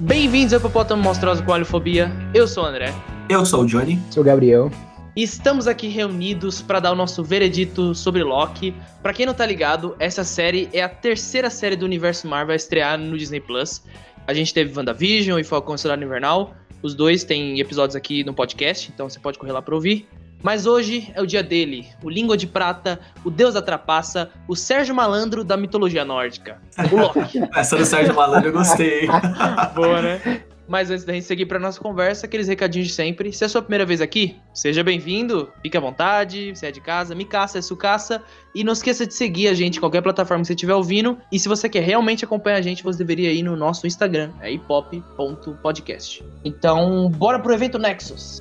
Bem-vindos ao Hipopótamo Monstruoso com Alifobia. Eu sou o André. Eu sou o Johnny. Sou o Gabriel. E estamos aqui reunidos para dar o nosso veredito sobre Loki. Para quem não tá ligado, essa série é a terceira série do universo Marvel a estrear no Disney Plus. A gente teve WandaVision e Falcão Soldado Invernal. Os dois têm episódios aqui no podcast, então você pode correr lá para ouvir. Mas hoje é o dia dele, o Língua de Prata, o Deus da Trapaça, o Sérgio Malandro da mitologia nórdica, o Loki. Essa do Sérgio Malandro eu gostei. Boa, né? Mas antes da gente seguir para nossa conversa, aqueles recadinhos de sempre. Se é a sua primeira vez aqui, seja bem-vindo, fique à vontade, você é de casa, me caça, é sucaça. E não esqueça de seguir a gente em qualquer plataforma que você estiver ouvindo. E se você quer realmente acompanhar a gente, você deveria ir no nosso Instagram, é hipop.podcast. Então, bora pro evento Nexus.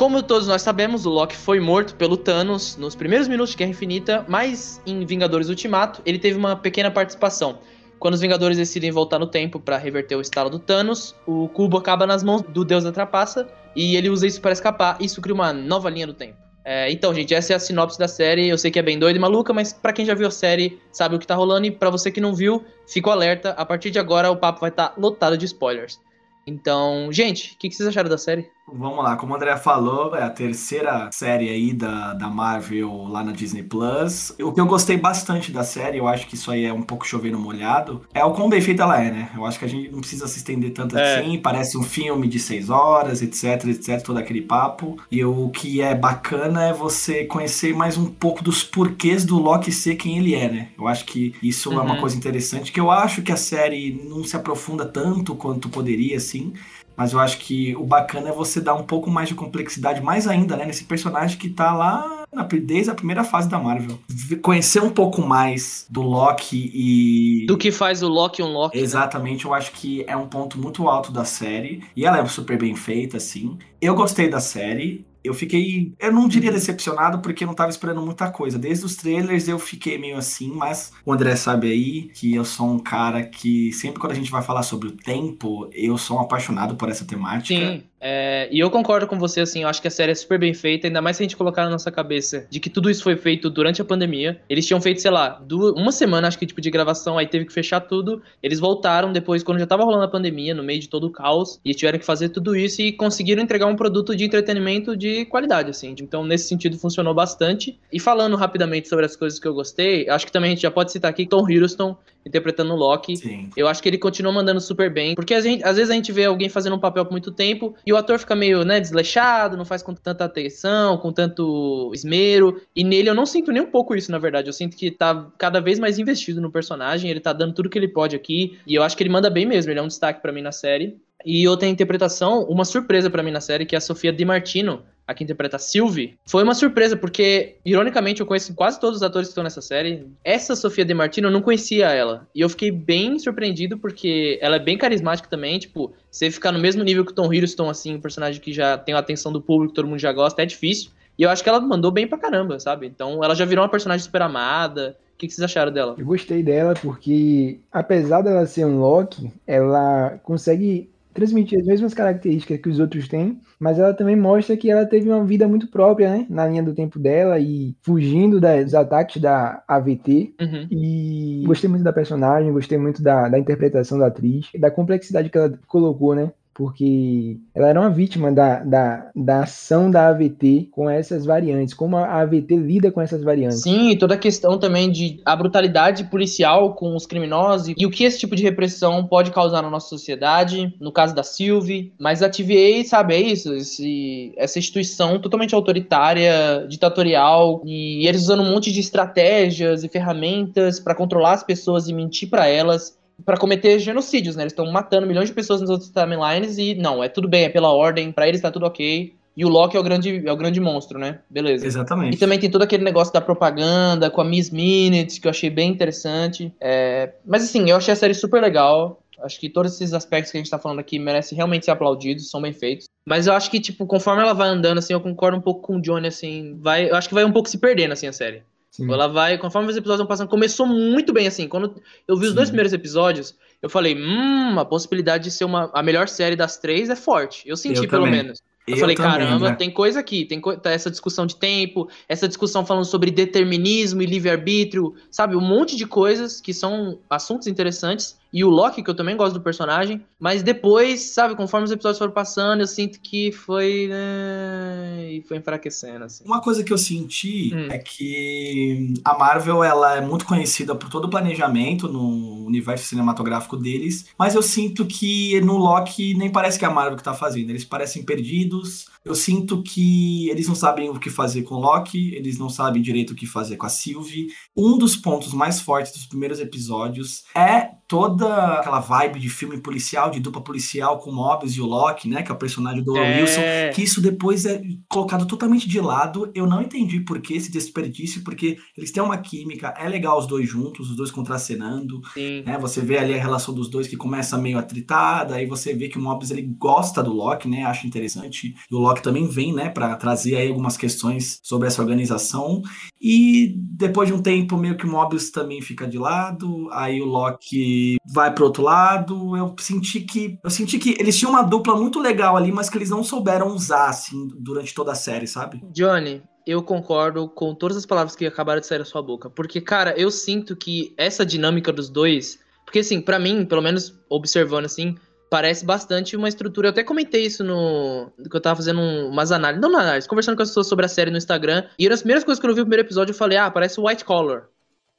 Como todos nós sabemos, o Loki foi morto pelo Thanos nos primeiros minutos de Guerra Infinita, mas em Vingadores Ultimato ele teve uma pequena participação. Quando os Vingadores decidem voltar no tempo para reverter o estalo do Thanos, o cubo acaba nas mãos do Deus da Trapaça e ele usa isso para escapar. Isso cria uma nova linha do tempo. É, então, gente, essa é a sinopse da série. Eu sei que é bem doida e maluca, mas para quem já viu a série, sabe o que tá rolando. E para você que não viu, fica alerta. A partir de agora, o papo vai estar tá lotado de spoilers. Então, gente, o que, que vocês acharam da série? Vamos lá, como o André falou, é a terceira série aí da, da Marvel lá na Disney Plus. O que eu gostei bastante da série, eu acho que isso aí é um pouco chovendo molhado, é o quão bem feita ela é, né? Eu acho que a gente não precisa se estender tanto é. assim, parece um filme de seis horas, etc, etc, todo aquele papo. E o que é bacana é você conhecer mais um pouco dos porquês do Loki ser quem ele é, né? Eu acho que isso uhum. é uma uhum. coisa interessante, que eu acho que a série não se aprofunda tanto quanto poderia, assim. Mas eu acho que o bacana é você dar um pouco mais de complexidade, mais ainda, né, nesse personagem que tá lá na, desde a primeira fase da Marvel. Conhecer um pouco mais do Loki e. Do que faz o Loki um Loki. Né? Exatamente, né? eu acho que é um ponto muito alto da série. E ela é super bem feita, assim. Eu gostei da série eu fiquei, eu não diria uhum. decepcionado porque eu não estava esperando muita coisa. Desde os trailers eu fiquei meio assim, mas o André sabe aí que eu sou um cara que sempre quando a gente vai falar sobre o tempo, eu sou um apaixonado por essa temática. Sim. É, e eu concordo com você, assim, eu acho que a série é super bem feita, ainda mais se a gente colocar na nossa cabeça de que tudo isso foi feito durante a pandemia. Eles tinham feito, sei lá, duas, uma semana, acho que, tipo, de gravação, aí teve que fechar tudo. Eles voltaram depois, quando já tava rolando a pandemia, no meio de todo o caos, e tiveram que fazer tudo isso e conseguiram entregar um produto de entretenimento de qualidade, assim. Então, nesse sentido, funcionou bastante. E falando rapidamente sobre as coisas que eu gostei, acho que também a gente já pode citar aqui Tom Hiddleston interpretando o Loki. Sim. Eu acho que ele continua mandando super bem, porque gente, às vezes a gente vê alguém fazendo um papel por muito tempo e o ator fica meio, né, desleixado, não faz com tanta atenção, com tanto esmero, e nele eu não sinto nem um pouco isso, na verdade. Eu sinto que tá cada vez mais investido no personagem, ele tá dando tudo que ele pode aqui, e eu acho que ele manda bem mesmo, ele é um destaque para mim na série. E outra interpretação, uma surpresa para mim na série, que é a Sofia Di Martino, a que interpreta a Sylvie, foi uma surpresa, porque, ironicamente, eu conheço quase todos os atores que estão nessa série. Essa Sofia De Martino, eu não conhecia ela. E eu fiquei bem surpreendido, porque ela é bem carismática também. Tipo, você ficar no mesmo nível que o Tom Hiddleston, assim, um personagem que já tem a atenção do público, todo mundo já gosta, é difícil. E eu acho que ela mandou bem pra caramba, sabe? Então, ela já virou uma personagem super amada. O que, vocês acharam dela? Eu gostei dela porque, apesar dela ser um Loki, ela consegue transmitir as mesmas características que os outros têm, mas ela também mostra que ela teve uma vida muito própria, né? Na linha do tempo dela e fugindo dos ataques da AVT. Uhum. E gostei muito da personagem, gostei muito da, da interpretação da atriz, da complexidade que ela colocou, né? Porque ela era uma vítima da, da, da ação da AVT com essas variantes, como a AVT lida com essas variantes. Sim, e toda a questão também de a brutalidade policial com os criminosos e o que esse tipo de repressão pode causar na nossa sociedade, no caso da Sylvie, mas a TVA, sabe, é isso, esse, essa instituição totalmente autoritária, ditatorial, e eles usando um monte de estratégias e ferramentas para controlar as pessoas e mentir para elas para cometer genocídios, né? Eles estão matando milhões de pessoas nas outras timelines e não, é tudo bem, é pela ordem, para eles tá tudo ok. E o Loki é o grande, é o grande monstro, né? Beleza. Exatamente. E também tem todo aquele negócio da propaganda com a Miss Minutes, que eu achei bem interessante. É... Mas assim, eu achei a série super legal. Acho que todos esses aspectos que a gente tá falando aqui merecem realmente ser aplaudidos, são bem feitos. Mas eu acho que, tipo, conforme ela vai andando, assim, eu concordo um pouco com o Johnny, assim, vai. Eu acho que vai um pouco se perdendo, assim, a série. Sim. Ela vai, conforme os episódios vão passando, começou muito bem, assim. Quando eu vi os Sim. dois primeiros episódios, eu falei, hum, a possibilidade de ser uma, a melhor série das três é forte. Eu senti, Eu pelo também. menos. Eu, Eu falei, também, caramba, né? tem coisa aqui, tem co- tá essa discussão de tempo, essa discussão falando sobre determinismo e livre-arbítrio, sabe? Um monte de coisas que são assuntos interessantes. E o Loki, que eu também gosto do personagem, mas depois, sabe, conforme os episódios foram passando, eu sinto que foi. né, e foi enfraquecendo, assim. Uma coisa que eu senti Hum. é que a Marvel ela é muito conhecida por todo o planejamento no universo cinematográfico deles, mas eu sinto que no Loki nem parece que é a Marvel que tá fazendo, eles parecem perdidos. Eu sinto que eles não sabem o que fazer com o Loki, eles não sabem direito o que fazer com a Sylvie. Um dos pontos mais fortes dos primeiros episódios é toda aquela vibe de filme policial, de dupla policial com o Mobius e o Loki, né, que é o personagem do Owen Wilson É, que isso depois é colocado totalmente de lado. Eu não entendi por que esse desperdício, porque eles têm uma química, é legal os dois juntos, os dois contracenando, sim. né? Você vê ali a relação dos dois que começa meio atritada, aí você vê que o Mobius ele gosta do Loki, né? Acha interessante. E o Loki também vem, né, para trazer aí algumas questões sobre essa organização. E depois de um tempo meio que o Mobius também fica de lado, aí o Loki vai pro outro lado. Eu senti que eu senti que eles tinham uma dupla muito legal ali, mas que eles não souberam usar assim durante toda a série, sabe? Johnny, eu concordo com todas as palavras que acabaram de sair da sua boca. Porque, cara, eu sinto que essa dinâmica dos dois. Porque, assim, pra mim, pelo menos observando assim, parece bastante uma estrutura. Eu até comentei isso no. que eu tava fazendo um- umas análises. Não, análises, conversando com as pessoas sobre a série no Instagram. E das primeiras coisas que eu vi no primeiro episódio, eu falei, ah, parece o White Collar.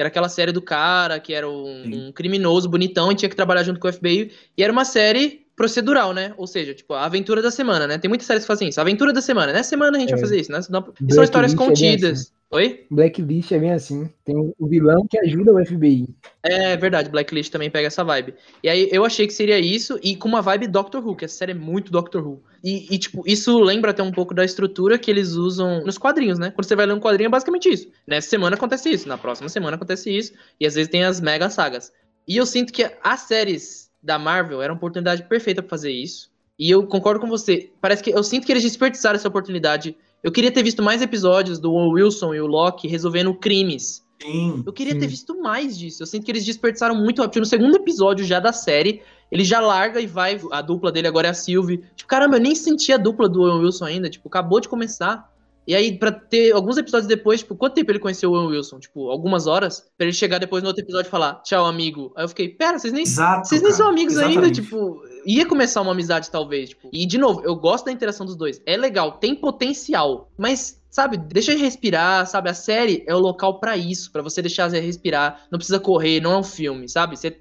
Era aquela série do cara que era um, um criminoso bonitão e tinha que trabalhar junto com o FBI. E era uma série procedural, né? Ou seja, tipo, a aventura da semana, né? Tem muitas séries que fazem isso. A aventura da semana. Nessa semana a gente É. vai fazer isso, né? São histórias é bem contidas. Oi? Blacklist é bem assim. Tem o vilão que ajuda o FBI. É verdade, Blacklist também pega essa vibe. E aí eu achei que seria isso, e com uma vibe Doctor Who, que essa série é muito Doctor Who. E, e, tipo, isso lembra até um pouco da estrutura que eles usam nos quadrinhos, né? Quando você vai ler um quadrinho é basicamente isso. Nessa semana acontece isso, na próxima semana acontece isso, e às vezes tem as mega sagas. E eu sinto que as séries da Marvel eram a oportunidade perfeita pra fazer isso. E eu concordo com você. Parece que eu sinto que eles desperdiçaram essa oportunidade. Eu queria ter visto mais episódios do Wilson e o Loki resolvendo crimes. Sim. Eu queria ter Sim. visto mais disso. Eu sinto que eles desperdiçaram muito rápido. No segundo episódio já da série, ele já larga e vai. A dupla dele agora é a Sylvie. Tipo, caramba, eu nem senti a dupla do Owen Wilson ainda. Tipo, acabou de começar. E aí, pra ter alguns episódios depois, tipo, quanto tempo ele conheceu o Owen Wilson? Tipo, algumas horas? Pra ele chegar depois no outro episódio e falar, tchau, amigo. Aí eu fiquei, pera, vocês nem Exato. vocês nem cara. são amigos ainda, Exatamente. tipo, ia começar uma amizade talvez, tipo. E de novo, eu gosto da interação dos dois. É legal, tem potencial, mas sabe, deixa ele respirar, sabe? A série é o local pra isso, pra você deixar respirar, não precisa correr, não é um filme, sabe? Você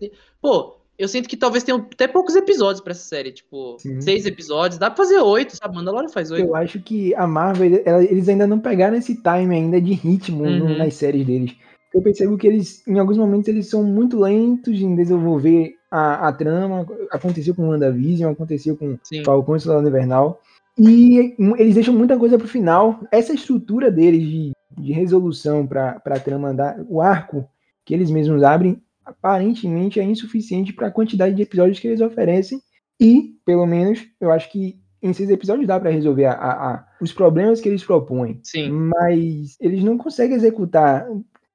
Pô, eu sinto que talvez tenham até poucos episódios pra essa série, tipo, Sim. seis episódios, dá pra fazer oito, sabe? Mandalorian faz oito. Eu acho que a Marvel, ela- eles ainda não pegaram esse time ainda de ritmo no- Uhum. nas séries deles. Eu percebo que eles, em alguns momentos, eles são muito lentos em desenvolver a, a trama. Aconteceu com WandaVision, aconteceu com Sim. Falcão e Soldado Invernal. E eles deixam muita coisa pro final. Essa estrutura deles de, de resolução pra, pra trama andar, o arco que eles mesmos abrem, aparentemente é insuficiente para a quantidade de episódios que eles oferecem. E, pelo menos, eu acho que em seis episódios dá pra resolver a- a- a- os problemas que eles propõem. Sim. Mas eles não conseguem executar.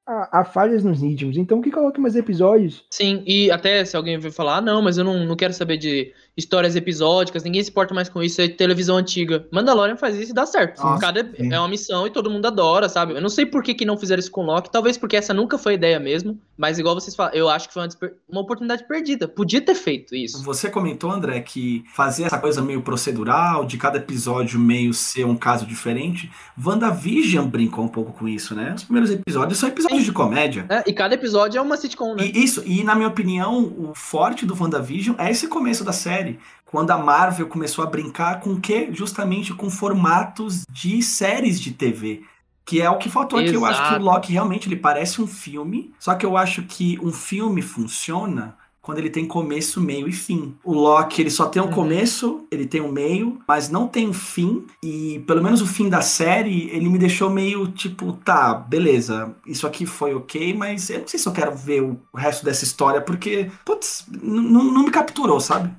Há, falhas nos ritmos. Então que coloque mais episódios. Sim, e até se alguém vir falar, ah, não, mas eu não, não quero saber de histórias episódicas, ninguém se importa mais com isso, é televisão antiga. Mandalorian faz isso e dá certo. Nossa, Cada sim. é uma missão e todo mundo adora, sabe? Eu não sei por que, que não fizeram isso com Loki, talvez porque essa nunca foi a ideia mesmo, mas igual vocês falam, eu acho que foi uma, uma oportunidade perdida. Podia ter feito isso. Você comentou, André, que fazer essa coisa meio procedural, de cada episódio meio ser um caso diferente. WandaVision brincou um pouco com isso, né? Os primeiros episódios são episódios de comédia. É, e cada episódio é uma sitcom, né? E isso, e na minha opinião, o forte do WandaVision é esse começo da série. Quando a Marvel começou a brincar com o quê? Justamente com formatos de séries de TV. Que é o que faltou aqui. Eu acho que o Exato. Loki realmente ele parece um filme. Só que eu acho que um filme funciona quando ele tem começo, meio e fim. O Loki, ele só tem um Uhum. começo, ele tem um meio, mas não tem um fim. E pelo menos o fim da série, ele me deixou meio tipo, tá, beleza, isso aqui foi ok, mas eu não sei se eu quero ver o resto dessa história, porque, putz, não me capturou, sabe?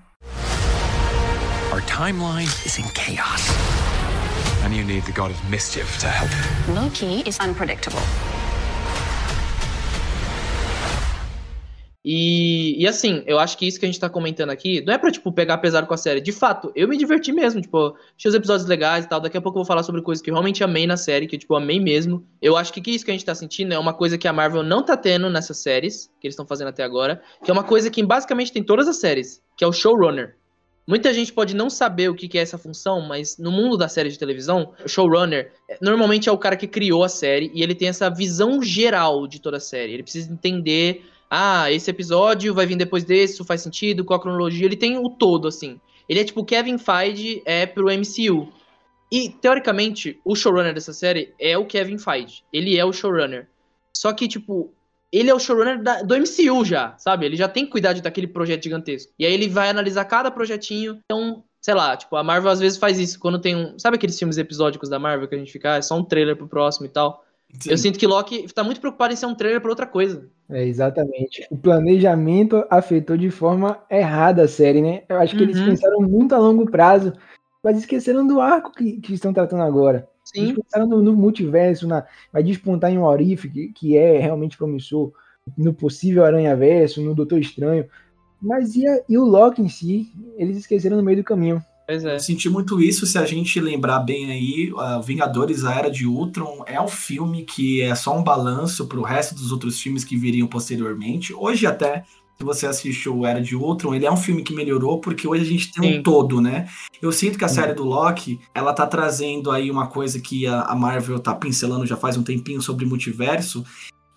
Our timeline is in chaos. And you need the god of mischief to help. Loki is unpredictable. E E, assim, eu acho que isso que a gente tá comentando aqui não é pra, tipo, pegar pesado com a série. De fato, eu me diverti mesmo, tipo, achei os episódios legais e tal. Daqui a pouco eu vou falar sobre coisas que eu realmente amei na série, que, tipo, eu amei mesmo. Eu acho que, que isso que a gente tá sentindo é uma coisa que a Marvel não tá tendo nessas séries, que eles estão fazendo até agora, que é uma coisa que basicamente tem todas as séries, que é o showrunner. Muita gente pode não saber o que é essa função, mas no mundo da série de televisão, o showrunner normalmente é o cara que criou a série e ele tem essa visão geral de toda a série. Ele precisa entender, ah, esse episódio vai vir depois desse, isso faz sentido, qual a cronologia. Ele tem o todo, assim. Ele é tipo Kevin Feige é pro MCU. E, teoricamente, o showrunner dessa série é o Kevin Feige. Ele é o showrunner. Só que, tipo, ele é o showrunner da, do MCU já, sabe? Ele já tem que cuidar daquele projeto gigantesco. E aí ele vai analisar cada projetinho. Então, sei lá, tipo, a Marvel às vezes faz isso. Quando tem um. Sabe aqueles filmes episódicos da Marvel que a gente fica, ah, é só um trailer pro próximo e tal? Sim. Eu sinto que Loki tá muito preocupado em ser um trailer pra outra coisa. É, exatamente. O planejamento afetou de forma errada a série, né? Eu acho que uhum. eles pensaram muito a longo prazo, mas esqueceram do arco que, que estão tratando agora. Sim. Eles no, no, multiverso, na, vai despontar em um Orif, que, que é realmente promissor, no possível Aranha-Verso, no Doutor Estranho. Mas e, a, e o Loki em si, eles esqueceram no meio do caminho. Pois é. Eu senti muito isso, se a gente lembrar bem aí, uh, Vingadores, a Era de Ultron é um filme que é só um balanço para o resto dos outros filmes que viriam posteriormente. Hoje até se você assistiu Era de Ultron, ele é um filme que melhorou porque hoje a gente tem Sim. um todo, né? Eu sinto que a série do Loki, ela tá trazendo aí uma coisa que a, a Marvel tá pincelando já faz um tempinho sobre multiverso,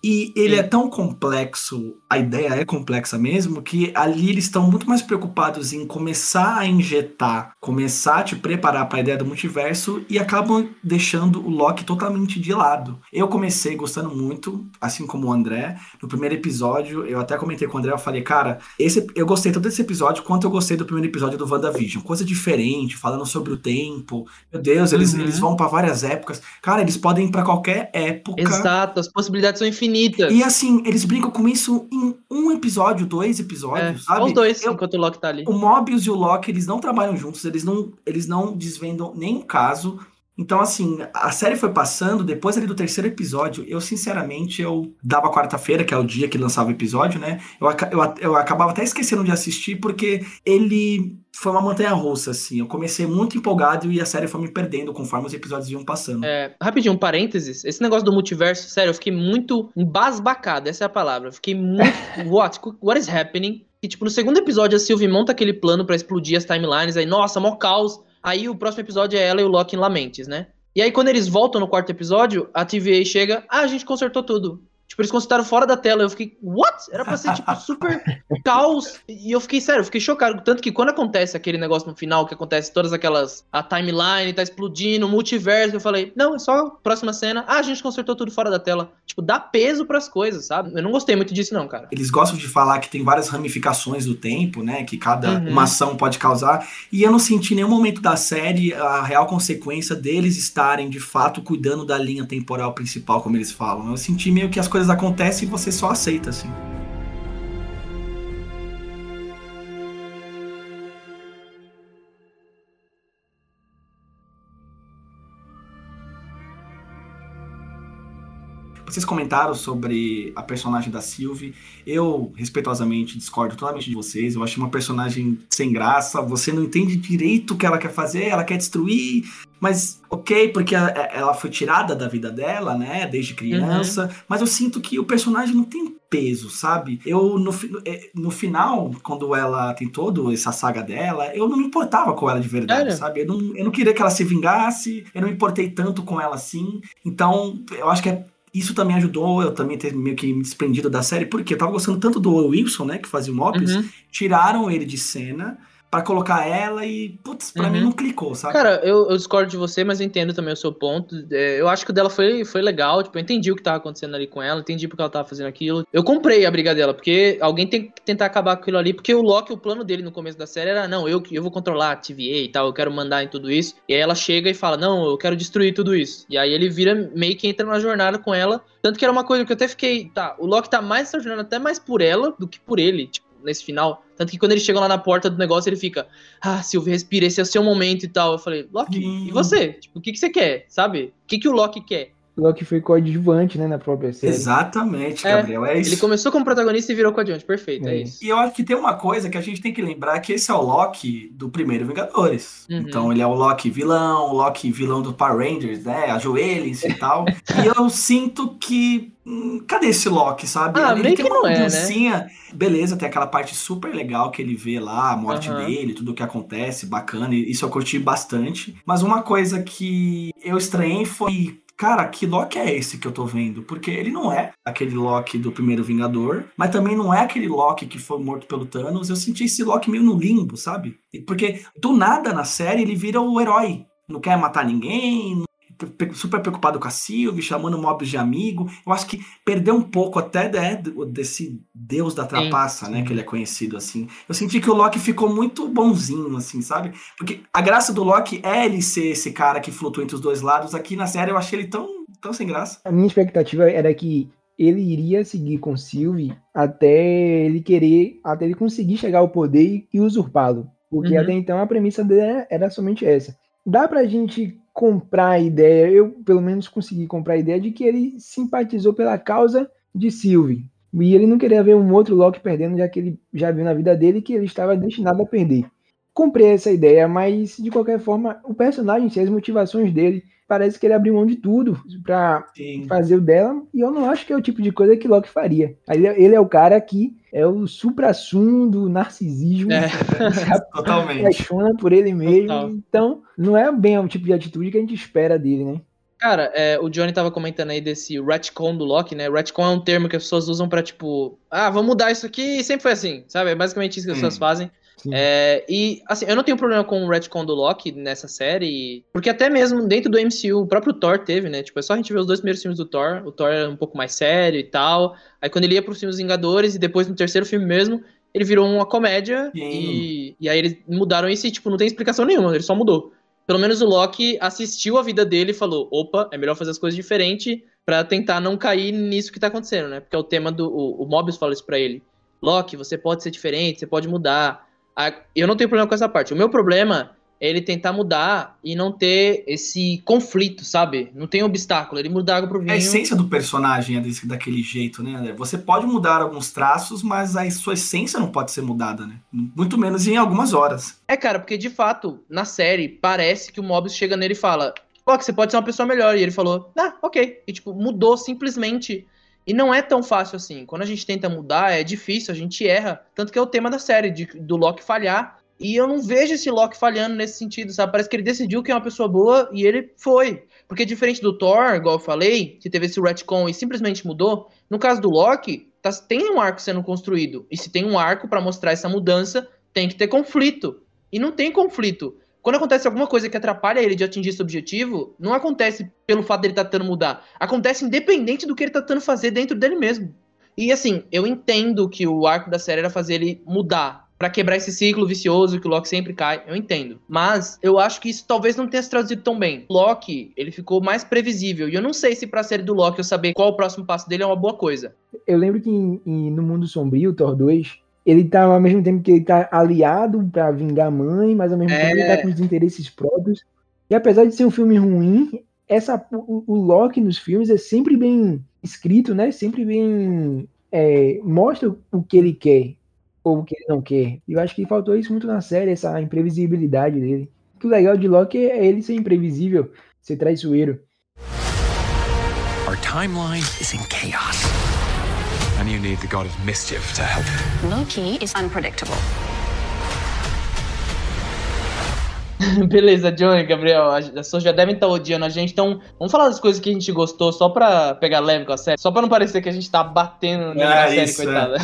e ele é tão complexo, a ideia é complexa mesmo, que ali eles estão muito mais preocupados em começar a injetar, começar a te preparar para a ideia do multiverso e acabam deixando o Loki totalmente de lado. Eu comecei gostando muito, assim como o André. No primeiro episódio, eu até comentei com o André, eu falei, cara, esse, eu gostei tanto desse episódio quanto eu gostei do primeiro episódio do WandaVision. Coisa diferente, falando sobre o tempo. Meu Deus, eles, uhum. eles vão para várias épocas. Cara, eles podem ir para qualquer época. Exato, as possibilidades são infinitas infinitas. E assim, eles brincam com isso em um episódio, dois episódios, é, sabe? Os dois, Eu, enquanto o Loki tá ali. O Mobius e o Loki, eles não trabalham juntos, eles não, eles não desvendam nenhum caso. Então, assim, a série foi passando, depois ali do terceiro episódio, eu, sinceramente, eu dava quarta-feira, que é o dia que lançava o episódio, né? Eu, eu, eu acabava até esquecendo de assistir, porque ele foi uma montanha russa, assim. Eu comecei muito empolgado e a série foi me perdendo conforme os episódios iam passando. É, rapidinho, um parênteses. Esse negócio do multiverso, sério, eu fiquei muito embasbacado, essa é a palavra. Eu fiquei muito. what? What is happening? E, tipo, no segundo episódio, a Sylvie monta aquele plano para explodir as timelines, aí, nossa, mó caos. Aí o próximo episódio é ela e o Loki em Lamentes, né? E aí, quando eles voltam no quarto episódio, a TVA chega, ah, a gente consertou tudo. Tipo, eles consultaram fora da tela. Eu fiquei, what? Era pra ser, tipo, super caos. E eu fiquei, sério, eu fiquei chocado. Tanto que quando acontece aquele negócio no final, que acontece todas aquelas. A timeline tá explodindo, o multiverso, eu falei, não, é só próxima cena. Ah, a gente consertou tudo fora da tela. Tipo, dá peso pras coisas, sabe? Eu não gostei muito disso, não, cara. Eles gostam de falar que tem várias ramificações do tempo, né? Que cada uhum. uma ação pode causar. E eu não senti em nenhum momento da série a real consequência deles estarem, de fato, cuidando da linha temporal principal, como eles falam. Eu senti meio que as coisas coisas acontecem e você só aceita, assim. Vocês comentaram sobre a personagem da Sylvie. Eu, respeitosamente, discordo totalmente de vocês. Eu acho uma personagem sem graça. Você não entende direito o que ela quer fazer, ela quer destruir. Mas, ok, porque ela foi tirada da vida dela, né, desde criança. Uhum. Mas eu sinto que o personagem não tem peso, sabe? Eu, no, é, no final, quando ela tem toda essa saga dela, eu não me importava com ela de verdade, sabe? Eu não, eu não queria que ela se vingasse, eu não me importei tanto com ela assim. Então, eu acho que é isso também ajudou eu também ter meio que me desprendido da série, porque eu tava gostando tanto do Wilson, né, que fazia o Mobius, uhum. tiraram ele de cena para colocar ela e, putz, pra uhum. mim não clicou, sabe? Cara, eu, eu, discordo de você, mas eu entendo também o seu ponto. É, eu acho que o dela foi, foi legal, tipo, eu entendi o que tava acontecendo ali com ela, entendi porque ela tava fazendo aquilo. Eu comprei a briga dela, porque alguém tem que tentar acabar com aquilo ali, porque o Loki, o plano dele no começo da série era, não, eu, eu vou controlar a TVA e tal, eu quero mandar em tudo isso. E aí ela chega e fala, não, eu quero destruir tudo isso. E aí ele vira, meio que entra na jornada com ela, tanto que era uma coisa que eu até fiquei, tá, o Loki tá mais essa jornada até mais por ela do que por ele, tipo, nesse final. Tanto que quando ele chega lá na porta do negócio, ele fica, ah, Silvio, respira, esse é o seu momento e tal. Eu falei, Loki, hum. e você? Tipo, o que, que você quer, sabe? O que, que o Loki quer? Loki foi coadjuvante, né, na própria série. Exatamente, É, Gabriel. É, isso. Ele começou como protagonista e virou coadjuvante. Perfeito, é, É. isso. E eu acho que tem uma coisa que a gente tem que lembrar que esse é o Loki do primeiro Vingadores. Uhum. Então ele é o Loki vilão, o Loki vilão do Power Rangers, né? Ajoelhem-se e tal. e eu sinto que. hum, cadê esse Loki, sabe? Ah, ele tem que uma não é, né? mudancinha. Beleza, tem aquela parte super legal que ele vê lá, a morte Aham. dele, tudo o que acontece, bacana. Isso eu curti bastante. Mas uma coisa que eu estranhei foi. Cara, que Loki é esse que eu tô vendo? Porque ele não é aquele Loki do primeiro Vingador, mas também não é aquele Loki que foi morto pelo Thanos. Eu senti esse Loki meio no limbo, sabe? Porque do nada na série ele vira o herói. Não quer matar ninguém, super preocupado com a Sylvie, chamando o Mobius de amigo. Eu acho que perdeu um pouco até né, do- desse deus da trapaça, né? Que ele é conhecido assim. Eu senti que o Loki ficou muito bonzinho, assim, sabe? Porque a graça do Loki é ele ser esse cara que flutua entre os dois lados. Aqui na série eu achei ele tão, tão sem graça. A minha expectativa era que ele iria seguir com Sylvie até ele querer, até ele conseguir chegar ao poder e usurpá-lo. Porque Uhum. até então a premissa dele era, era somente essa. Dá pra gente comprar a ideia, eu pelo menos consegui comprar a ideia de que ele simpatizou pela causa de Sylvie. E ele não queria ver um outro Loki perdendo, já que ele já viu na vida dele que ele estava destinado a perder. Comprei essa ideia, mas de qualquer forma, o personagem, em si, as motivações dele, parece que ele abriu mão de tudo pra Sim. fazer o dela, e eu não acho que é o tipo de coisa que Loki faria. Ele, ele é o cara que é o supra-sumo do narcisismo, É. se Totalmente. apaixona por ele mesmo. Total. Então, não é bem o tipo de atitude que a gente espera dele, né? Cara, é, o Johnny tava comentando aí desse retcon do Loki, né? Retcon é um termo que as pessoas usam pra, tipo, ah, vamos mudar isso aqui e sempre foi assim, sabe? É basicamente isso que as Hum. pessoas fazem. É, e, assim, eu não tenho problema com o retcon do Loki nessa série, porque até mesmo dentro do MCU, o próprio Thor teve, né? Tipo, é só a gente ver os dois primeiros filmes do Thor, o Thor era um pouco mais sério e tal. Aí quando ele ia pros filmes Vingadores e depois no terceiro filme mesmo, ele virou uma comédia Sim. e, e aí eles mudaram isso e, tipo, não tem explicação nenhuma, ele só mudou. Pelo menos o Loki assistiu a vida dele e falou: opa, é melhor fazer as coisas diferente pra tentar não cair nisso que tá acontecendo, né? Porque é o tema do. O, o Mobius fala isso pra ele: Loki, você pode ser diferente, você pode mudar. A- eu não tenho problema com essa parte. O meu problema é ele tentar mudar e não ter esse conflito, sabe? Não tem obstáculo. Ele muda água pro vinho. A essência do personagem é desse, daquele jeito, né? André? Você pode mudar alguns traços, mas a sua essência não pode ser mudada, né? Muito menos em algumas horas. É, cara, porque de fato, na série, parece que o Mobius chega nele e fala: Loki, você pode ser uma pessoa melhor. E ele falou: Ah, ok. E, tipo, mudou simplesmente. E não é tão fácil assim. Quando a gente tenta mudar, é difícil, a gente erra. Tanto que é o tema da série, de- do Loki falhar. E eu não vejo esse Loki falhando nesse sentido, sabe? Parece que ele decidiu que é uma pessoa boa e ele foi. Porque diferente do Thor, igual eu falei, que teve esse retcon e simplesmente mudou, no caso do Loki, tá- tem um arco sendo construído. E se tem um arco pra mostrar essa mudança, tem que ter conflito. E não tem conflito. Quando acontece alguma coisa que atrapalha ele de atingir esse objetivo, não acontece pelo fato dele estar tentando mudar. Acontece independente do que ele tá tentando fazer dentro dele mesmo. E assim, eu entendo que o arco da série era fazer ele mudar. Pra quebrar esse ciclo vicioso que o Loki sempre cai, eu entendo. Mas eu acho que isso talvez não tenha se traduzido tão bem. Loki, ele ficou mais previsível. E eu não sei se pra série do Loki eu saber qual o próximo passo dele é uma boa coisa. Eu lembro que em- em- no Mundo Sombrio, Thor 2, ele tá ao mesmo tempo que ele tá aliado pra vingar a mãe, mas ao mesmo É. tempo ele tá com os interesses próprios. E apesar de ser um filme ruim, essa, o, o Loki nos filmes é sempre bem escrito, né? Sempre bem. é, mostra o que ele quer ou o que ele não quer. E eu acho que faltou isso muito na série, essa imprevisibilidade dele. O legal de Loki é ele ser imprevisível, ser traiçoeiro. Our timeline is in chaos. And you need the god of mischief to help. Loki is unpredictable. Beleza, Johnny, Gabriel, as pessoas já devem estar odiando a gente, então vamos falar das coisas que a gente gostou só pra pegar leve com a série, só pra não parecer que a gente tá batendo nele na É série, isso, é. coitada.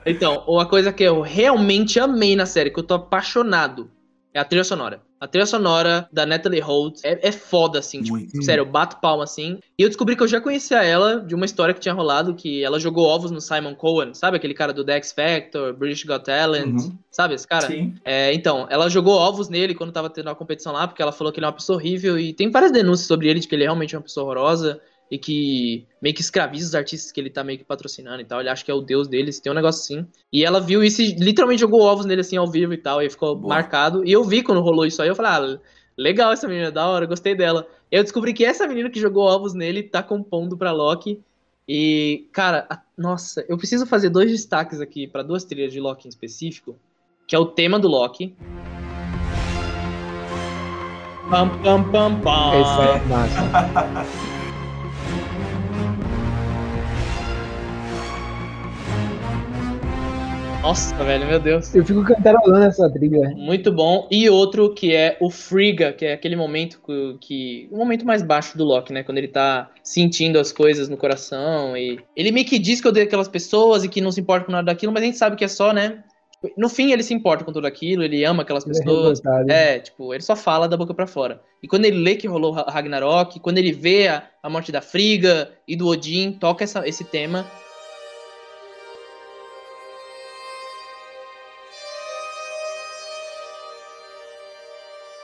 então, uma coisa que eu realmente amei na série, que eu tô apaixonado, é a trilha sonora. A trilha sonora da Natalie Holt é, é foda, assim, tipo, Muito. sério, eu bato palma, assim. E eu descobri que eu já conhecia ela de uma história que tinha rolado, que ela jogou ovos no Simon Cohen, sabe? Aquele cara do The X Factor, British Got Talent, Uhum. sabe esse cara? Sim. É, então, ela jogou ovos nele quando tava tendo uma competição lá, porque ela falou que ele é uma pessoa horrível e tem várias denúncias sobre ele de que ele é realmente uma pessoa horrorosa e que meio que escraviza os artistas que ele tá meio que patrocinando e tal. Ele acha que é o deus deles, tem um negócio assim. E ela viu isso e literalmente jogou ovos nele assim ao vivo e tal, e ficou Boa. marcado. E eu vi quando rolou isso aí, eu falei, ah, legal essa menina, da hora, gostei dela. Eu descobri que essa menina que jogou ovos nele tá compondo pra Loki. E, cara, a- nossa, eu preciso fazer dois destaques aqui pra duas trilhas de Loki em específico, que é o tema do Loki. Pam, pam, pam, pam. Essa é massa. Nossa, velho, meu Deus. Eu fico cantarolando essa trilha. Muito bom. E outro que é o Frigga, que é aquele momento que. O momento mais baixo do Loki, né? Quando ele tá sentindo as coisas no coração. E. Ele meio que diz que odeia aquelas pessoas e que não se importa com nada daquilo, mas a gente sabe que é só, né? No fim, ele se importa com tudo aquilo, ele ama aquelas é pessoas. revoltado. É, tipo, ele só fala da boca pra fora. E quando ele lê que rolou Ra- Ragnarok, quando ele vê a, a morte da Frigga e do Odin, toca essa- esse tema.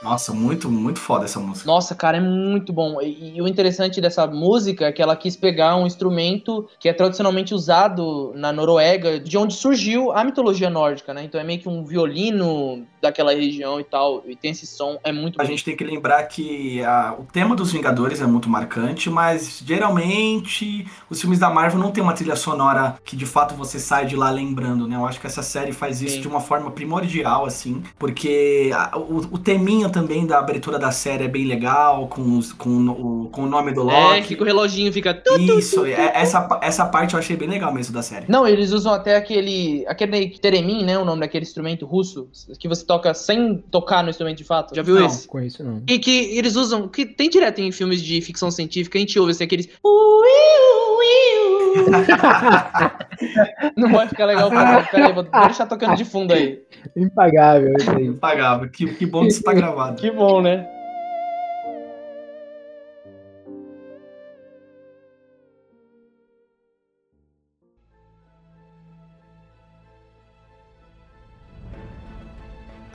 Nossa, muito, muito foda essa música. Nossa, cara, é muito bom. E, e o interessante dessa música é que ela quis pegar um instrumento que é tradicionalmente usado na Noruega, de onde surgiu a mitologia nórdica, né? Então é meio que um violino daquela região e tal. E tem esse som, é muito A bom. gente tem que lembrar que a- o tema dos Vingadores é muito marcante, mas geralmente os filmes da Marvel não tem uma trilha sonora que de fato você sai de lá lembrando, né? Eu acho que essa série faz isso Sim. de uma forma primordial, assim, porque a- o, o teminha também da abertura da série é bem legal, com, os- com, o, com o nome do É, Loki. fica o reloginho, fica. Isso, é- essa, pa- essa parte eu achei bem legal mesmo da série. Não, eles usam até aquele. aquele teremin, né? O nome daquele instrumento russo, que você toca sem tocar no instrumento de fato. Já viu Não. esse? Com isso não. E que eles usam, que tem direto em filmes de ficção científica, a gente ouve assim, aqueles. Não vai ficar legal pra Pera aí, vou deixar tocando de fundo aí. Impagável isso aí. Pagável. Que, que bom que isso tá gravado. Que bom, né?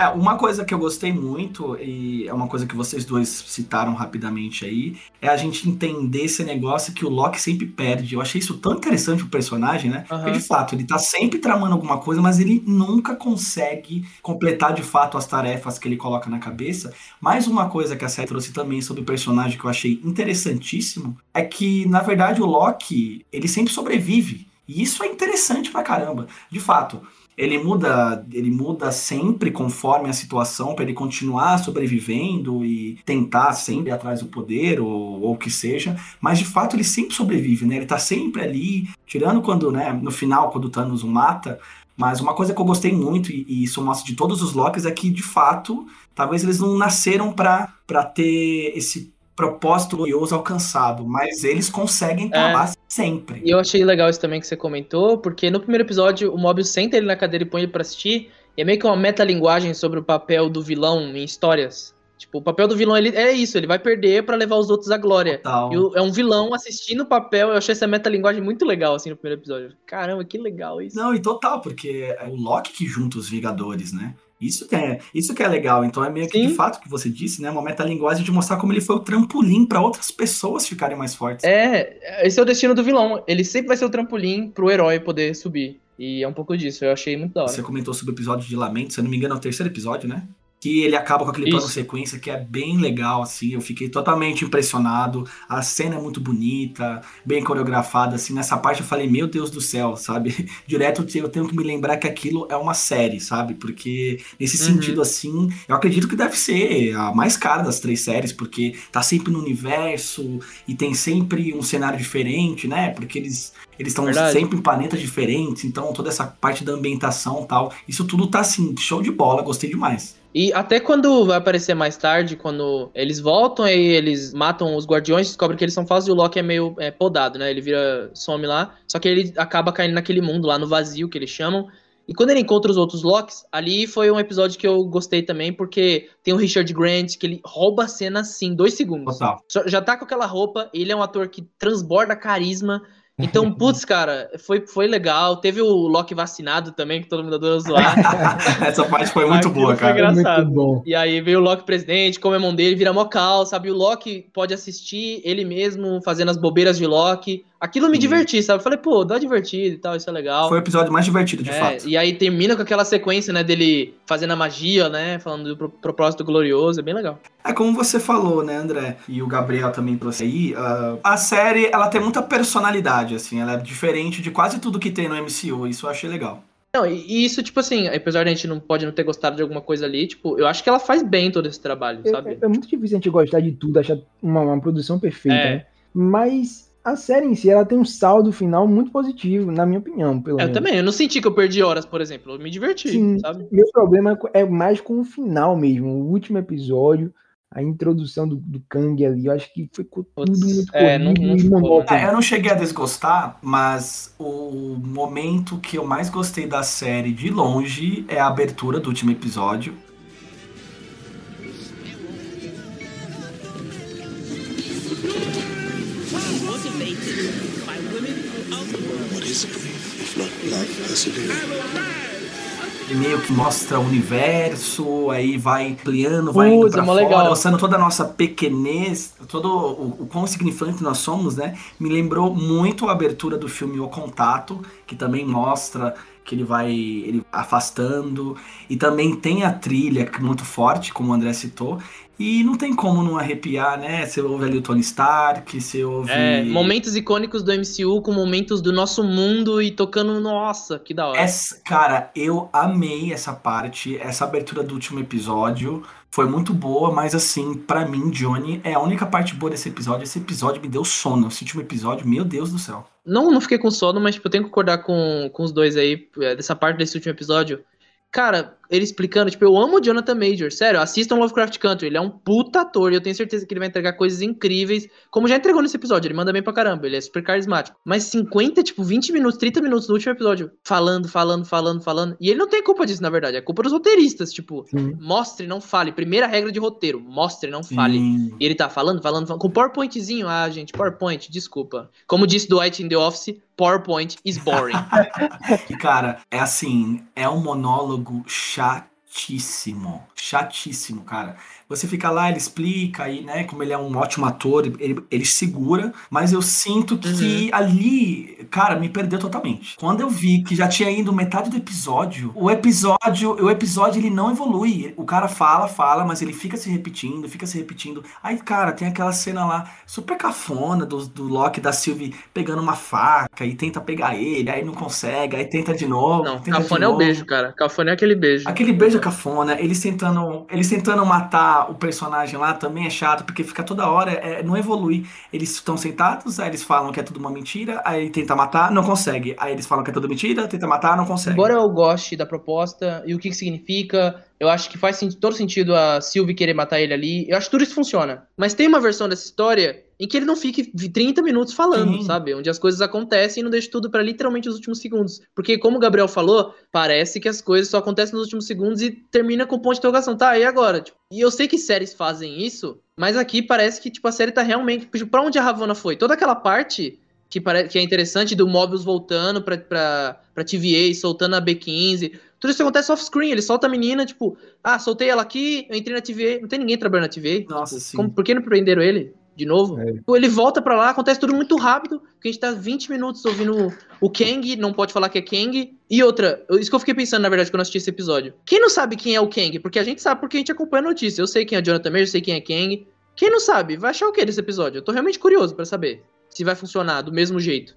É, uma coisa que eu gostei muito, e é uma coisa que vocês dois citaram rapidamente aí, é a gente entender esse negócio que o Loki sempre perde. Eu achei isso tão interessante pro personagem, né? Aham. Porque, de fato, ele tá sempre tramando alguma coisa, mas ele nunca consegue completar de fato as tarefas que ele coloca na cabeça. Mais uma coisa que a série trouxe também sobre o personagem que eu achei interessantíssimo é que, na verdade, o Loki, ele sempre sobrevive. E isso é interessante pra caramba. De fato, ele muda, ele muda sempre conforme a situação para ele continuar sobrevivendo e tentar sempre atrás do poder ou, ou o que seja, mas de fato ele sempre sobrevive, né? Ele tá sempre ali, tirando quando, né, no final quando o Thanos o mata, mas uma coisa que eu gostei muito e, isso mostra de todos os Locks é que de fato, talvez eles não nasceram para ter esse propósito glorioso alcançado, mas eles conseguem estar É. sempre. E eu achei legal isso também que você comentou, porque no primeiro episódio o Mobius senta ele na cadeira e põe ele pra assistir, e é meio que uma metalinguagem sobre o papel do vilão em histórias. Tipo, o papel do vilão ele é isso, ele vai perder pra levar os outros à glória. E o- é um vilão assistindo o papel, eu achei essa metalinguagem muito legal, assim, no primeiro episódio. Caramba, que legal isso. Não, e total, porque é o Loki que junta os Vingadores, né? Isso que é, isso que é legal. Então é meio que Sim. de fato que você disse, né? Uma metalinguagem de mostrar como ele foi o trampolim para outras pessoas ficarem mais fortes. É, esse é o destino do vilão. Ele sempre vai ser o trampolim pro herói poder subir. E é um pouco disso, eu achei muito da hora. Você comentou sobre o episódio de Lamento, se eu não me engano, é o terceiro episódio, né? Que ele acaba com aquele plano Isso. sequência que é bem legal, assim. Eu fiquei totalmente impressionado. A cena é muito bonita, bem coreografada, assim. Nessa parte eu falei, meu Deus do céu, sabe? Direto eu tenho que me lembrar que aquilo é uma série, sabe? Porque nesse Uhum. sentido, assim, eu acredito que deve ser a mais cara das três séries, porque tá sempre no universo e tem sempre um cenário diferente, né? Porque eles eles estão sempre em planetas diferentes, então toda essa parte da ambientação e tal, isso tudo tá assim, show de bola, gostei demais. E até quando vai aparecer mais tarde, quando eles voltam e eles matam os guardiões, descobrem que eles são falsos e o Loki é meio é, podado, né? Ele vira, some lá, só que ele acaba caindo naquele mundo lá no vazio que eles chamam. E quando ele encontra os outros Locks, ali foi um episódio que eu gostei também, porque tem o Richard Grant, que ele rouba a cena assim, dois segundos. Total. Já tá com aquela roupa, ele é um ator que transborda carisma. Então, putz, cara, foi, foi legal. Teve o Loki vacinado também, que todo mundo adorou zoar. Essa parte foi muito boa, foi cara. engraçado. Engraçado. Muito bom. E aí veio o Loki presidente, come a mão dele, vira mocal, sabe? O Loki pode assistir ele mesmo fazendo as bobeiras de Loki. Aquilo me Sim. diverti, sabe? Eu Falei, pô, dá divertido e tal, isso é legal. Foi o episódio mais divertido, de É, fato. e aí termina com aquela sequência, né, dele fazendo a magia, né, falando do pro- propósito glorioso, é bem legal. É como você falou, né, André? E o Gabriel também trouxe aí. ah, a série, ela tem muita personalidade, assim. Ela é diferente de quase tudo que tem no MCU. Isso eu achei legal. Não, e, isso, tipo assim, apesar de a gente não pode não ter gostado de alguma coisa ali, tipo, eu acho que ela faz bem todo esse trabalho, É, sabe? é muito difícil a gente gostar de tudo, achar uma, uma produção perfeita, É. né? Mas a série em si, ela tem um saldo final muito positivo, na minha opinião, pelo É, eu menos. também, eu não senti que eu perdi horas, por exemplo, eu me diverti, Sim. sabe? Meu problema é mais com o final mesmo, o último episódio, a introdução do, do Kang ali, eu acho que ficou tudo Putz, muito é, corrido não- não ficou. É, eu não cheguei a desgostar, mas o momento que eu mais gostei da série de longe é a abertura do último episódio. If not love? E meio que mostra o universo, aí vai ampliando, vai Putz, indo pra fora, legal. mostrando toda a nossa pequenez, todo o, o quão significante nós somos, né? Me lembrou muito a abertura do filme O Contato, que também mostra que ele vai ele afastando, e também tem a trilha é muito forte, como o André citou, e não tem como não arrepiar, né? Você ouve ali o Tony Stark, você ouve... É, momentos icônicos do MCU com momentos do nosso mundo e tocando, nossa, que da hora. Essa, cara, eu amei essa parte, essa abertura do último episódio. Foi muito boa, mas assim, pra mim, Johnny, é a única parte boa desse episódio. Esse episódio me deu sono. Esse último episódio, meu Deus do céu. Não, não fiquei com sono, mas tipo, eu tenho que concordar com, com os dois aí, é, dessa parte desse último episódio. Cara, ele explicando, tipo, eu amo o Jonathan Major, sério, assistam Lovecraft Country, ele é um puta ator e eu tenho certeza que ele vai entregar coisas incríveis, como já entregou nesse episódio, ele manda bem pra caramba, ele é super carismático. Mas 50, tipo, 20 minutos, 30 minutos no último episódio, falando, falando, falando, falando, e ele não tem culpa disso, na verdade, é culpa dos roteiristas, tipo, Sim. mostre, não fale, primeira regra de roteiro, mostre, não fale. Sim. E ele tá falando, falando, falando, com PowerPointzinho. Ah, gente, PowerPoint, desculpa. Como disse Dwight in The Office, PowerPoint is boring. Cara, é assim, é um monólogo chatíssimo. Chatíssimo, cara. Você fica lá, ele explica aí, né, como ele é um ótimo ator, ele, ele segura, mas eu sinto que ali, cara, me perdeu totalmente. Quando eu vi que já tinha ido metade do episódio, o episódio, o episódio ele não evolui. O cara fala, fala, mas ele fica se repetindo, fica se repetindo. Aí, cara, tem aquela cena lá super cafona do, do Loki da Sylvie pegando uma faca e tenta pegar ele, aí não consegue, aí tenta de novo. Não, cafone é o beijo, cara. Cafone é aquele beijo. Aquele beijo é cafona, eles tentando, eles tentando matar o personagem lá também é chato, porque fica toda hora, é, não evolui. Eles estão sentados, aí eles falam que é tudo uma mentira, aí tenta matar, não consegue. Aí eles falam que é tudo mentira, tenta matar, não consegue. Embora eu goste da proposta e o que, que significa, eu acho que faz todo sentido a Sylvie querer matar ele ali. Eu acho que tudo isso funciona. Mas tem uma versão dessa história em que ele não fique 30 minutos falando, Sim. sabe? Onde as coisas acontecem e não deixa tudo pra literalmente os últimos segundos. Porque, como o Gabriel falou, parece que as coisas só acontecem nos últimos segundos e termina com ponto de interrogação. Tá, e agora? Tipo, e eu sei que séries fazem isso, mas aqui parece que tipo, a série tá realmente. Tipo, pra onde a Ravonna foi? Toda aquela parte que, pare... que é interessante do Mobius voltando pra, pra, pra TVA soltando a B15. Tudo isso acontece off-screen, ele solta a menina, tipo, ah, soltei ela aqui, eu entrei na TVA. Não tem ninguém trabalhando na TVA. Nossa, Tipo, sim. como- por que não prenderam ele de novo? É. Tipo, Ele volta pra lá, acontece tudo muito rápido, porque a gente tá 20 minutos ouvindo o Kang, não pode falar que é Kang. E outra, isso que eu fiquei pensando, na verdade, quando eu assisti esse episódio. Quem não sabe quem é o Kang? Porque a gente sabe porque a gente acompanha a notícia. Eu sei quem é Jonathan Major, eu sei quem é Kang. Quem não sabe, vai achar o que desse episódio? Eu tô realmente curioso pra saber se vai funcionar do mesmo jeito.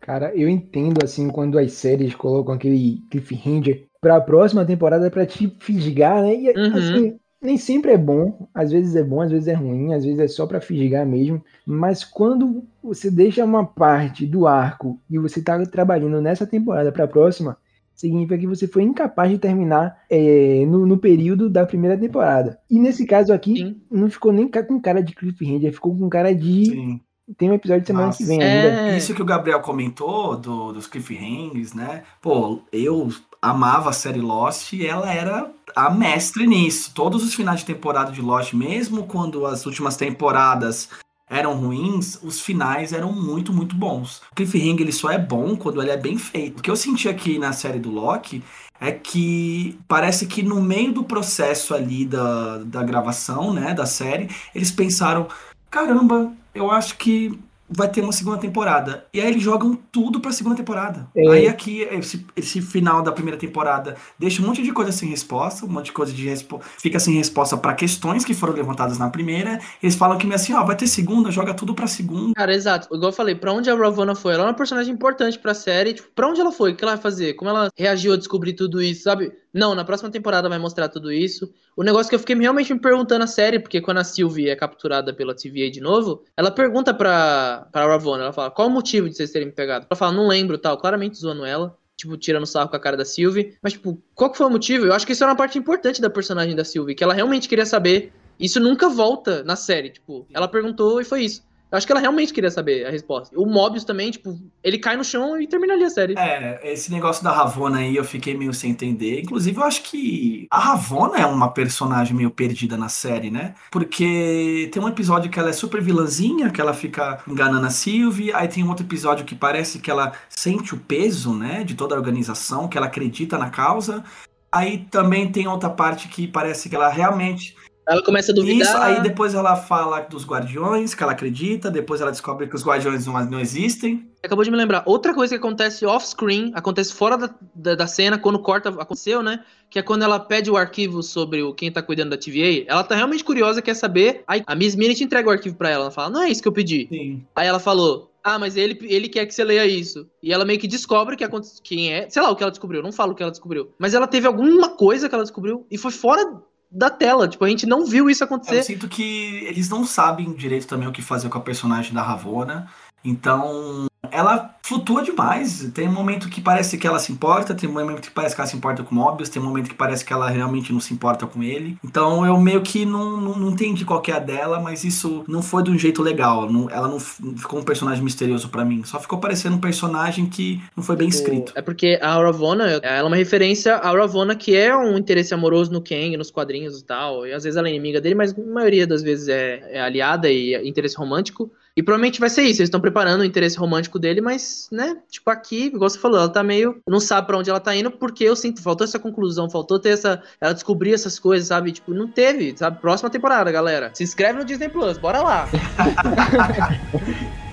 Cara, eu entendo assim quando as séries colocam aquele cliffhanger pra próxima temporada pra te fisgar, né? E Uhum. assim, nem sempre é bom, às vezes é bom, às vezes é ruim, às vezes é só pra fisgar mesmo, mas quando você deixa uma parte do arco e você tá trabalhando nessa temporada pra próxima, significa que você foi incapaz de terminar é, no, no período da primeira temporada. E nesse caso aqui, Sim. não ficou nem com cara de cliffhanger, ficou com cara de Sim. tem um episódio de semana Nossa. que vem ainda. É. Isso que o Gabriel comentou do, dos cliffhangers, né? Pô, eu amava a série Lost e ela era a mestre nisso. Todos os finais de temporada de Lost, mesmo quando as últimas temporadas eram ruins, os finais eram muito, muito bons. O cliffhanger ele só é bom quando ele é bem feito. O que eu senti aqui na série do Loki é que parece que no meio do processo ali da, da gravação, né, da série, eles pensaram, caramba, eu acho que vai ter uma segunda temporada. E aí eles jogam tudo pra segunda temporada. É. Aí aqui, esse, esse final da primeira temporada deixa um monte de coisa sem resposta, um monte de coisa de resposta. Fica sem resposta pra questões que foram levantadas na primeira. Eles falam que assim, ó, vai ter segunda, joga tudo pra segunda. Cara, exato. Igual eu falei, pra onde a Ravonna foi? Ela é uma personagem importante pra série. Tipo, pra onde ela foi? O que ela vai fazer? Como ela reagiu a descobrir tudo isso, sabe? Não, na próxima temporada vai mostrar tudo isso. O negócio que eu fiquei realmente me perguntando a série, porque quando a Sylvie é capturada pela TVA de novo, ela pergunta pra, pra Ravonna, ela fala, qual o motivo de vocês terem me pegado? Ela fala, não lembro, tal, claramente zoando ela. Tipo, tirando sarro com a cara da Sylvie. Mas, tipo, qual que foi o motivo? Eu acho que isso era uma parte importante da personagem da Sylvie, que ela realmente queria saber. Isso nunca volta na série, tipo, ela perguntou e foi isso. Eu acho que ela realmente queria saber a resposta. O Mobius também, tipo, ele cai no chão e termina ali a série. É, esse negócio da Ravonna aí eu fiquei meio sem entender. Inclusive, eu acho que a Ravonna é uma personagem meio perdida na série, né? Porque tem um episódio que ela é super vilãzinha, que ela fica enganando a Sylvie. Aí tem um outro episódio que parece que ela sente o peso, né, de toda a organização, que ela acredita na causa. Aí também tem outra parte que parece que ela realmente Ela começa a duvidar. Isso, aí depois ela fala dos guardiões, que ela acredita, depois ela descobre que os guardiões não, não existem. Acabou de me lembrar. Outra coisa que acontece off-screen, acontece fora da, da, da cena, quando corta, aconteceu, né? Que é quando ela pede o arquivo sobre o, quem tá cuidando da TVA. Ela tá realmente curiosa, quer saber. Aí a Miss Minute entrega o arquivo pra ela. Ela fala, não é isso que eu pedi. Sim. Aí ela falou, ah, mas ele, ele quer que você leia isso. E ela meio que descobre que quem é. Sei lá o que ela descobriu, não falo o que ela descobriu. Mas ela teve alguma coisa que ela descobriu e foi fora da tela. Tipo, a gente não viu isso Eu acontecer. sinto que eles não sabem direito também o que fazer com a personagem da Ravonna. Então, ela flutua demais. Tem um momento que parece que ela se importa, tem um momento que parece que ela se importa com o Mobius, tem um momento que parece que ela realmente não se importa com ele. Então, eu meio que não, não, não entendi qual que é a dela, mas isso não foi de um jeito legal. Não- ela não ficou um personagem misterioso pra mim. Só ficou parecendo um personagem que não foi bem escrito. É porque a Ravonna, ela é uma referência à Ravonna, que é um interesse amoroso no Kang, nos quadrinhos e tal. E às vezes ela é inimiga dele, mas a maioria das vezes é, é aliada e é interesse romântico. E provavelmente vai ser isso, eles estão preparando o interesse romântico dele, mas, né, tipo aqui, igual você falou, ela tá meio. Não sabe pra onde ela tá indo, porque eu sinto, faltou essa conclusão, faltou ter essa. Ela descobrir essas coisas, sabe? Tipo, não teve, sabe? Próxima temporada, galera. Se inscreve no Disney Plus, bora lá.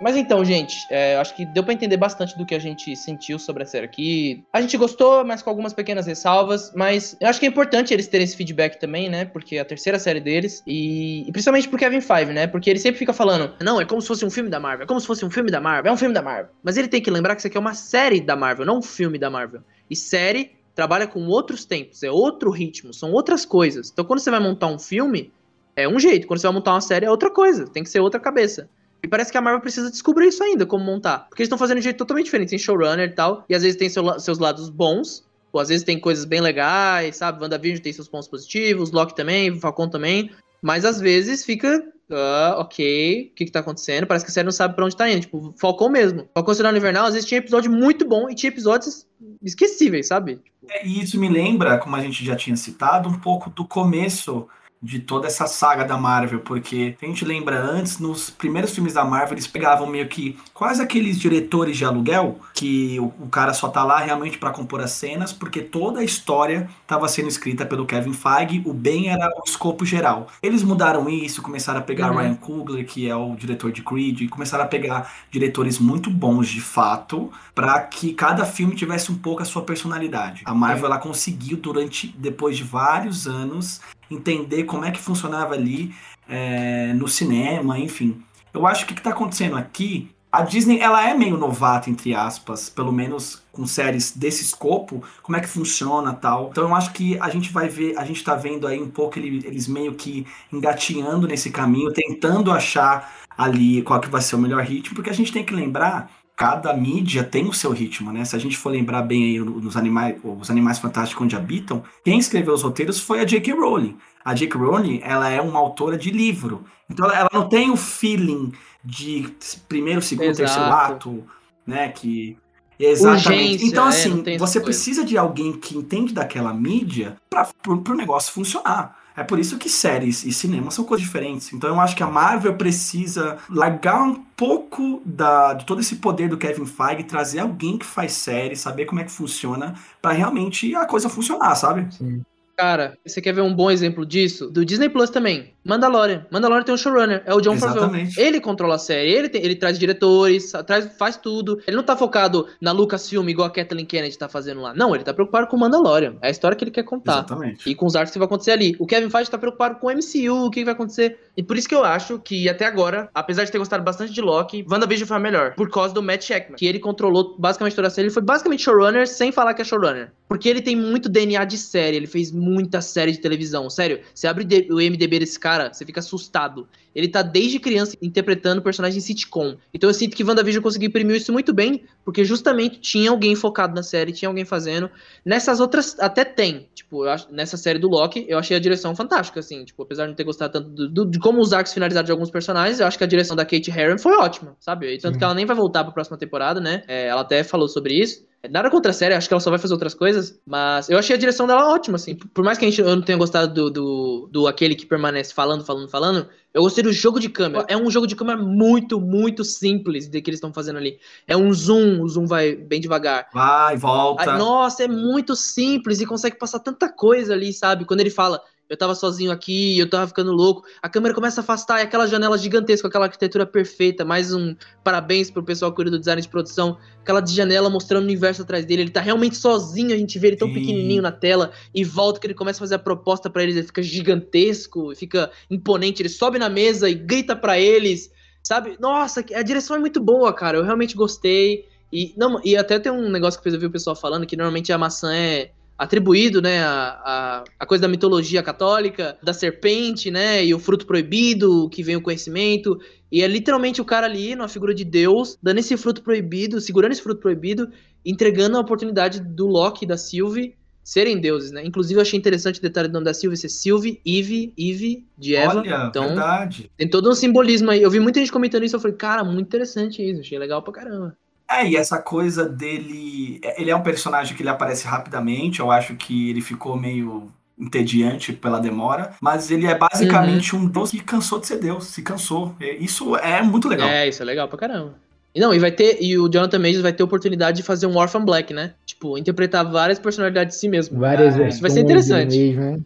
Mas então, gente, é, acho que deu pra entender bastante do que a gente sentiu sobre a série aqui. A gente gostou, mas com algumas pequenas ressalvas. Mas eu acho que é importante eles terem esse feedback também, né? Porque é a terceira série deles. E, e principalmente pro Kevin Feige, né? Porque ele sempre fica falando: não, é como se fosse um filme da Marvel, é como se fosse um filme da Marvel, é um filme da Marvel. Mas ele tem que lembrar que isso aqui é uma série da Marvel, não um filme da Marvel. E série trabalha com outros tempos, é outro ritmo, são outras coisas. Então quando você vai montar um filme, é um jeito. Quando você vai montar uma série, é outra coisa. Tem que ser outra cabeça. E parece que a Marvel precisa descobrir isso ainda, como montar. Porque eles estão fazendo de jeito totalmente diferente. Tem showrunner e tal. E às vezes tem seu seus lados bons. Ou às vezes tem coisas bem legais, sabe? WandaVision tem seus pontos positivos. Loki também, Falcon também. Mas às vezes fica. Ah, ok. O que, que tá acontecendo? Parece que a série não sabe pra onde tá indo. Tipo, Falcon mesmo. Falcon Cidadão Invernal, às vezes tinha episódio muito bom e tinha episódios esquecíveis, sabe? É, E isso me lembra, como a gente já tinha citado, um pouco do começo de toda essa saga da Marvel, porque a gente lembra antes, nos primeiros filmes da Marvel, eles pegavam meio que quase aqueles diretores de aluguel, que o, o cara só tá lá realmente para compor as cenas, porque toda a história estava sendo escrita pelo Kevin Feige, o bem era o escopo geral. Eles mudaram isso, começaram a pegar Uhum. Ryan Coogler, que é o diretor de Creed, e começaram a pegar diretores muito bons de fato, para que cada filme tivesse um pouco a sua personalidade. A Marvel ela conseguiu durante depois de vários anos entender como é que funcionava ali é, no cinema, enfim. Eu acho que o que está acontecendo aqui, a Disney ela é meio novata entre aspas, pelo menos com séries desse escopo, como é que funciona tal. Então eu acho que a gente vai ver, a gente tá vendo aí um pouco ele- eles meio que engatinhando nesse caminho, tentando achar ali qual que vai ser o melhor ritmo, porque a gente tem que lembrar cada mídia tem o seu ritmo, né? Se a gente for lembrar bem aí nos animais, os animais fantásticos onde habitam, quem escreveu os roteiros foi a J.K. Rowling. A J.K. Rowling, ela é uma autora de livro. Então ela, não tem o feeling de primeiro, segundo, Exato. terceiro ato, né? Que Exatamente. Urgência, então, é, assim, essa você coisa. precisa de alguém que entende daquela mídia para o negócio funcionar. É por isso que séries e cinema são coisas diferentes. Então eu acho que a Marvel precisa largar um pouco da, de todo esse poder do Kevin Feige, trazer alguém que faz série, saber como é que funciona, para realmente a coisa funcionar, sabe? Sim. Cara, você quer ver um bom exemplo disso? Do Disney Plus também. Mandalorian. Mandalorian tem um showrunner, é o John Favreau. Ele controla a série, ele, tem- ele traz diretores, traz, faz tudo. Ele não tá focado na Lucasfilm igual a Kathleen Kennedy tá fazendo lá. Não, ele tá preocupado com o Mandalorian. É a história que ele quer contar. Exatamente. E com os arcos que vai acontecer ali. O Kevin Feige tá preocupado com o MCU, o que vai acontecer. E por isso que eu acho que até agora, apesar de ter gostado bastante de Loki, WandaVision foi a melhor. Por causa do Matt Sheckman. Que ele controlou basicamente toda a série. Ele foi basicamente showrunner sem falar que é showrunner. Porque ele tem muito DNA de série. Ele fez muita série de televisão. Sério, você abre o MDB desse cara, você fica assustado. Ele tá desde criança interpretando personagem sitcom. Então eu sinto que WandaVision conseguiu imprimir isso muito bem, porque justamente tinha alguém focado na série, tinha alguém fazendo. Nessas outras até tem. Tipo, acho, nessa série do Loki, eu achei a direção fantástica, assim. Tipo, apesar de não ter gostado tanto do, do- de como os arcos finalizaram de alguns personagens, eu acho que a direção da Kate Herron foi ótima, sabe? E tanto Sim. que ela nem vai voltar pra próxima temporada, né? É, ela até falou sobre isso. Nada contra a série, acho que ela só vai fazer outras coisas, mas eu achei a direção dela ótima, assim. Por mais que a gente, eu não tenha gostado do, do, do aquele que permanece falando, falando, falando, eu gostei do jogo de câmera. É um jogo de câmera muito, muito simples de que eles estão fazendo ali. É um zoom, o zoom vai bem devagar. Vai, volta. Nossa, é muito simples e consegue passar tanta coisa ali, sabe? Quando ele fala, eu tava sozinho aqui, eu tava ficando louco, a câmera começa a afastar, e aquela janela gigantesca, aquela arquitetura perfeita, mais um parabéns pro pessoal que cuida do design de produção, aquela de janela mostrando o universo atrás dele, ele tá realmente sozinho, a gente vê ele tão Sim. pequenininho na tela, e volta que ele começa a fazer a proposta pra eles, ele fica gigantesco, fica imponente, ele sobe na mesa e grita pra eles, sabe? Nossa, a direção é muito boa, cara, eu realmente gostei, e, não, e até tem um negócio que eu vi o pessoal falando que normalmente a maçã é atribuído, né, a, a, a coisa da mitologia católica, da serpente, né, e o fruto proibido, que vem o conhecimento, e é literalmente o cara ali, numa figura de Deus, dando esse fruto proibido, segurando esse fruto proibido, entregando a oportunidade do Loki e da Sylvie serem deuses, né? Inclusive eu achei interessante o detalhe do nome da Sylvie ser Sylvie, Eve, Eve, de Eva. Olha, então, verdade. tem todo um simbolismo aí. Eu vi muita gente comentando isso, eu falei, cara, muito interessante isso, achei legal pra caramba. É, e essa coisa dele. Ele é um personagem que ele aparece rapidamente. Eu acho que ele ficou meio entediante pela demora. Mas ele é basicamente um deus que cansou de ser deus. Se cansou. É, Isso é muito legal. É, isso é legal pra caramba. E não, e vai ter. E o Jonathan Majors vai ter a oportunidade de fazer um Orphan Black, né? Tipo, interpretar várias personalidades de si mesmo. Várias Ah, isso vai ser interessante. Mesmo, né?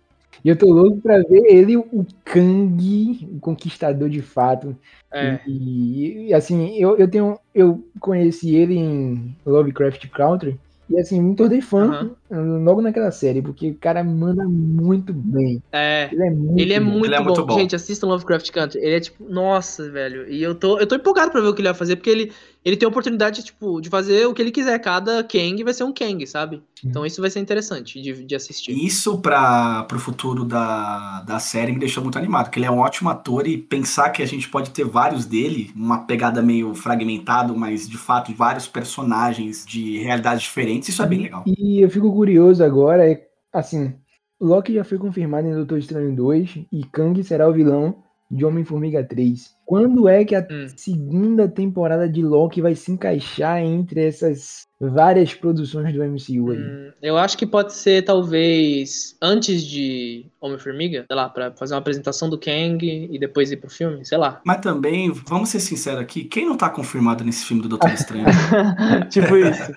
E eu tô louco pra ver ele, o Kang, o conquistador de fato. É. E, e, assim, eu, eu tenho. Eu conheci ele em Lovecraft Country. E assim, me tornei fã logo naquela série, porque o cara manda muito bem. É. Ele é muito Ele é bom. muito, Ele é bom. muito bom. Gente, assistam Lovecraft Country. Ele é tipo, nossa, velho. E eu tô, eu tô empolgado pra ver o que ele vai fazer, porque ele, ele tem a oportunidade, tipo, de fazer o que ele quiser. Cada Kang vai ser um Kang, sabe? Então isso vai ser interessante de, de assistir. Isso para pro futuro da, da série me deixou muito animado, porque ele é um ótimo ator e pensar que a gente pode ter vários dele, uma pegada meio fragmentado, mas de fato vários personagens de realidades diferentes, isso é bem legal. E eu fico curioso agora, é assim, Loki já foi confirmado em Doutor Estranho 2 e Kang será o vilão de Homem-Formiga 3. Quando é que a Hum. segunda temporada de Loki vai se encaixar entre essas várias produções do MCU aí? Hum, eu acho que pode ser, talvez, antes de Homem-Formiga, sei lá, pra fazer uma apresentação do Kang e depois ir pro filme, sei lá. Mas também, vamos ser sinceros aqui, quem não tá confirmado nesse filme do Doutor Estranho? tipo isso.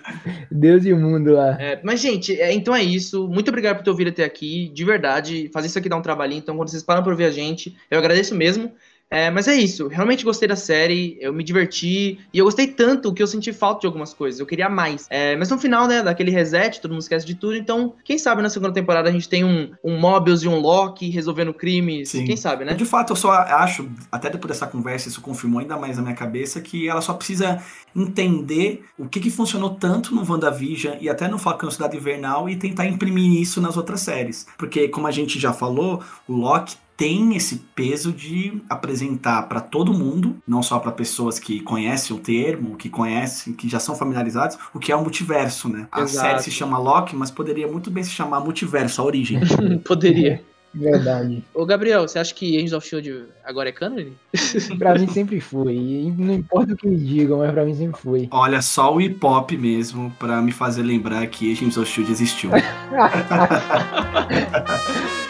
Deus e o mundo lá. É, mas, gente, é, então é isso. Muito obrigado por ter ouvido até aqui. De verdade, fazer isso aqui dá um trabalhinho. Então, quando vocês param por ouvir a gente, eu agradeço mesmo. É, mas é isso. Realmente gostei da série. Eu me diverti. E eu gostei tanto que eu senti falta de algumas coisas. Eu queria mais. É, mas no final, né, daquele reset, todo mundo esquece de tudo. Então, quem sabe na segunda temporada a gente tem um, um Mobius e um Loki resolvendo crimes. Sim. Quem sabe, né? De fato, eu só acho, até depois dessa conversa, isso confirmou ainda mais na minha cabeça, que ela só precisa entender o que, que funcionou tanto no WandaVision e até no Falcão Cidade Invernal e tentar imprimir isso nas outras séries. Porque, como a gente já falou, o Loki tem esse peso de apresentar para todo mundo, não só para pessoas que conhecem o termo, que conhecem, que já são familiarizados, o que é o multiverso, né? A Exato. série se chama Loki, mas poderia muito bem se chamar Multiverso, a origem. Poderia. Verdade. Ô, Gabriel, você acha que Angels of Shield agora é canon? Pra mim sempre foi. E não importa o que me digam, mas pra mim sempre foi. Olha, só o hip hop mesmo pra me fazer lembrar que Agents of Shield existiu.